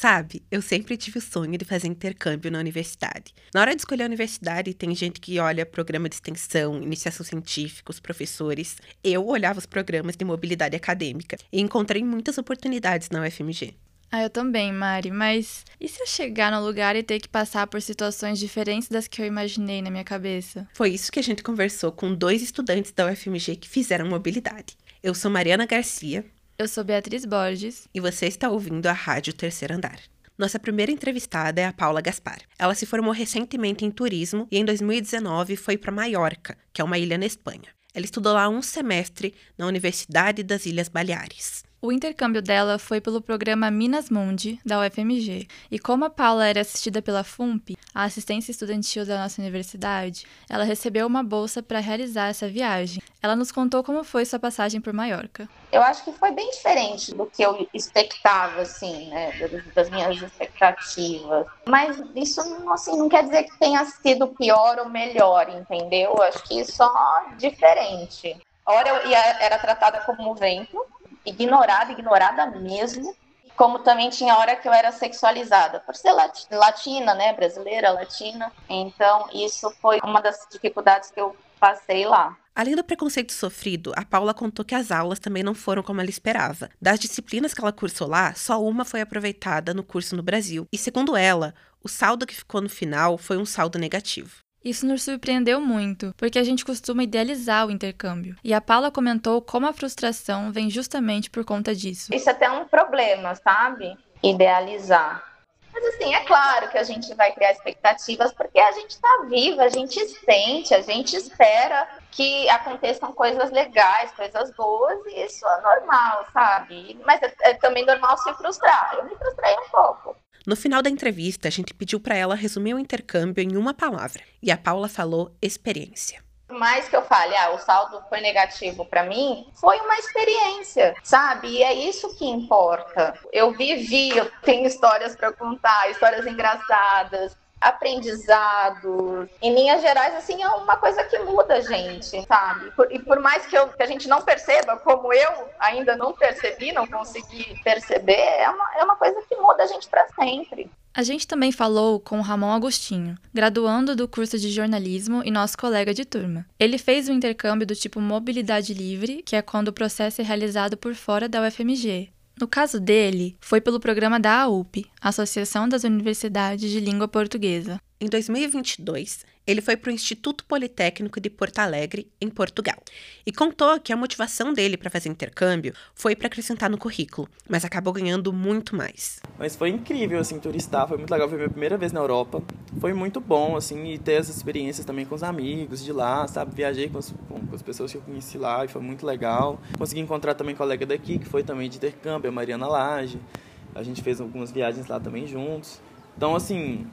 Sabe, eu sempre tive o sonho de fazer intercâmbio na universidade. Na hora de escolher a universidade, tem gente que olha programa de extensão, iniciação científica, os professores. Eu olhava os programas de mobilidade acadêmica e encontrei muitas oportunidades na UFMG. Ah, eu também, Mari, mas e se eu chegar no lugar e ter que passar por situações diferentes das que eu imaginei na minha cabeça? Foi isso que a gente conversou com dois estudantes da UFMG que fizeram mobilidade. Eu sou Mariana Garcia. Eu sou Beatriz Borges. E você está ouvindo a Rádio Terceiro Andar. Nossa primeira entrevistada é a Paula Gaspar. Ela se formou recentemente em turismo e em 2019 foi para Maiorca, que é uma ilha na Espanha. Ela estudou lá um semestre na Universidade das Ilhas Baleares. O intercâmbio dela foi pelo programa Minas Mundi, da UFMG. E como a Paula era assistida pela FUMP, a assistência estudantil da nossa universidade, ela recebeu uma bolsa para realizar essa viagem. Ela nos contou como foi sua passagem por Maiorca. Eu acho que foi bem diferente do que eu expectava, assim, né, das minhas expectativas. Mas isso, assim, não quer dizer que tenha sido pior ou melhor, entendeu? Eu acho que só diferente. A hora eu ia, era tratada como vento, ignorada, ignorada mesmo. Como também tinha hora que eu era sexualizada, por ser latina, né, brasileira, latina. Então, isso foi uma das dificuldades que eu passei lá. Além do preconceito sofrido, a Paula contou que as aulas também não foram como ela esperava. Das disciplinas que ela cursou lá, só uma foi aproveitada no curso no Brasil. E segundo ela, o saldo que ficou no final foi um saldo negativo. Isso nos surpreendeu muito, porque a gente costuma idealizar o intercâmbio. E a Paula comentou como a frustração vem justamente por conta disso. Isso é até um problema, sabe? Idealizar. Mas assim, é claro que a gente vai criar expectativas porque a gente está viva, a gente sente, a gente espera que aconteçam coisas legais, coisas boas, e isso é normal, sabe? Mas é, é também normal se frustrar. Eu me frustrei um pouco. No final da entrevista, a gente pediu para ela resumir o intercâmbio em uma palavra, e a Paula falou experiência. Mais que eu fale, ah, o saldo foi negativo para mim, foi uma experiência, sabe? E é isso que importa. Eu vivi, eu tenho histórias para contar, histórias engraçadas, aprendizado. Em linhas gerais, assim, é uma coisa que muda a gente, sabe? e por mais que, eu, que a gente não perceba, como eu ainda não percebi, não consegui perceber, é uma, é uma coisa gente para sempre. A gente também falou com Ramon Agostinho, graduando do curso de jornalismo e nosso colega de turma. Ele fez um intercâmbio do tipo mobilidade livre, que é quando o processo é realizado por fora da UFMG, no caso dele, foi pelo programa da AUP, Associação das Universidades de Língua Portuguesa. Em 2022, ele foi para o Instituto Politécnico de Porto Alegre, em Portugal, e contou que a motivação dele para fazer intercâmbio foi para acrescentar no currículo, mas acabou ganhando muito mais. Mas foi incrível, assim, turistar, foi muito legal, foi minha primeira vez na Europa, foi muito bom, assim, e ter essas experiências também com os amigos de lá, sabe, viajei com as, com as pessoas que eu conheci lá e foi muito legal. Consegui encontrar também colega daqui, que foi também de intercâmbio, a Mariana Lage, a gente fez algumas viagens lá também juntos. Então, assim,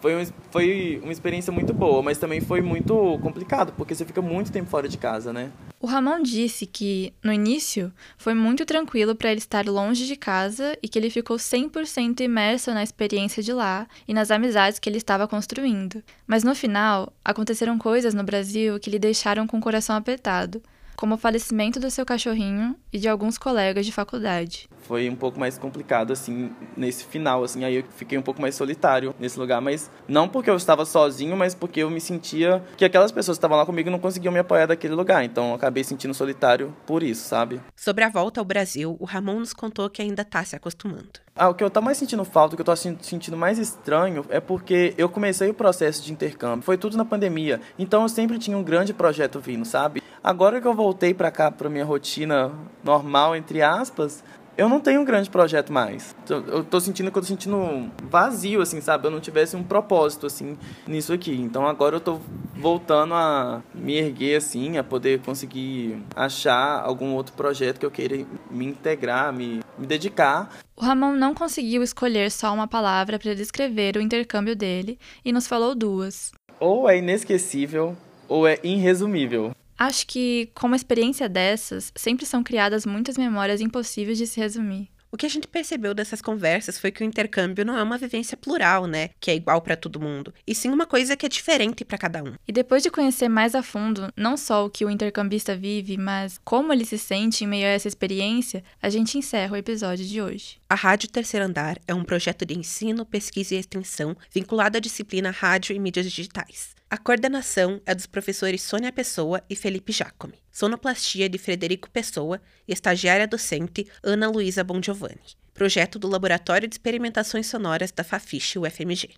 foi, um, foi uma experiência muito boa, mas também foi muito complicado, porque você fica muito tempo fora de casa, né? O Ramon disse que, no início, foi muito tranquilo para ele estar longe de casa e que ele ficou 100% imerso na experiência de lá e nas amizades que ele estava construindo. Mas no final, aconteceram coisas no Brasil que lhe deixaram com o coração apertado como o falecimento do seu cachorrinho e de alguns colegas de faculdade. Foi um pouco mais complicado, assim, nesse final, assim, aí eu fiquei um pouco mais solitário nesse lugar, mas não porque eu estava sozinho, mas porque eu me sentia que aquelas pessoas que estavam lá comigo não conseguiam me apoiar daquele lugar, então eu acabei sentindo solitário por isso, sabe? Sobre a volta ao Brasil, o Ramon nos contou que ainda está se acostumando. Ah, o que eu tô mais sentindo falta, o que eu tô sentindo mais estranho é porque eu comecei o processo de intercâmbio. Foi tudo na pandemia. Então eu sempre tinha um grande projeto vindo, sabe? Agora que eu voltei para cá, para minha rotina normal, entre aspas, eu não tenho um grande projeto mais. Eu tô sentindo que eu tô sentindo vazio, assim, sabe? Eu não tivesse um propósito, assim, nisso aqui. Então agora eu tô voltando a me erguer, assim, a poder conseguir achar algum outro projeto que eu queira me integrar, me, me dedicar. O Ramon não conseguiu escolher só uma palavra para descrever o intercâmbio dele e nos falou duas. Ou é inesquecível ou é irresumível. Acho que, com uma experiência dessas, sempre são criadas muitas memórias impossíveis de se resumir. O que a gente percebeu dessas conversas foi que o intercâmbio não é uma vivência plural, né? Que é igual para todo mundo, e sim uma coisa que é diferente para cada um. E depois de conhecer mais a fundo não só o que o intercambista vive, mas como ele se sente em meio a essa experiência, a gente encerra o episódio de hoje. A Rádio Terceiro Andar é um projeto de ensino, pesquisa e extensão vinculado à disciplina Rádio e Mídias Digitais. A coordenação é dos professores Sônia Pessoa e Felipe Jacome. Sonoplastia de Frederico Pessoa e estagiária docente Ana Luísa Bongiovanni. Projeto do Laboratório de Experimentações Sonoras da Fafiche UFMG.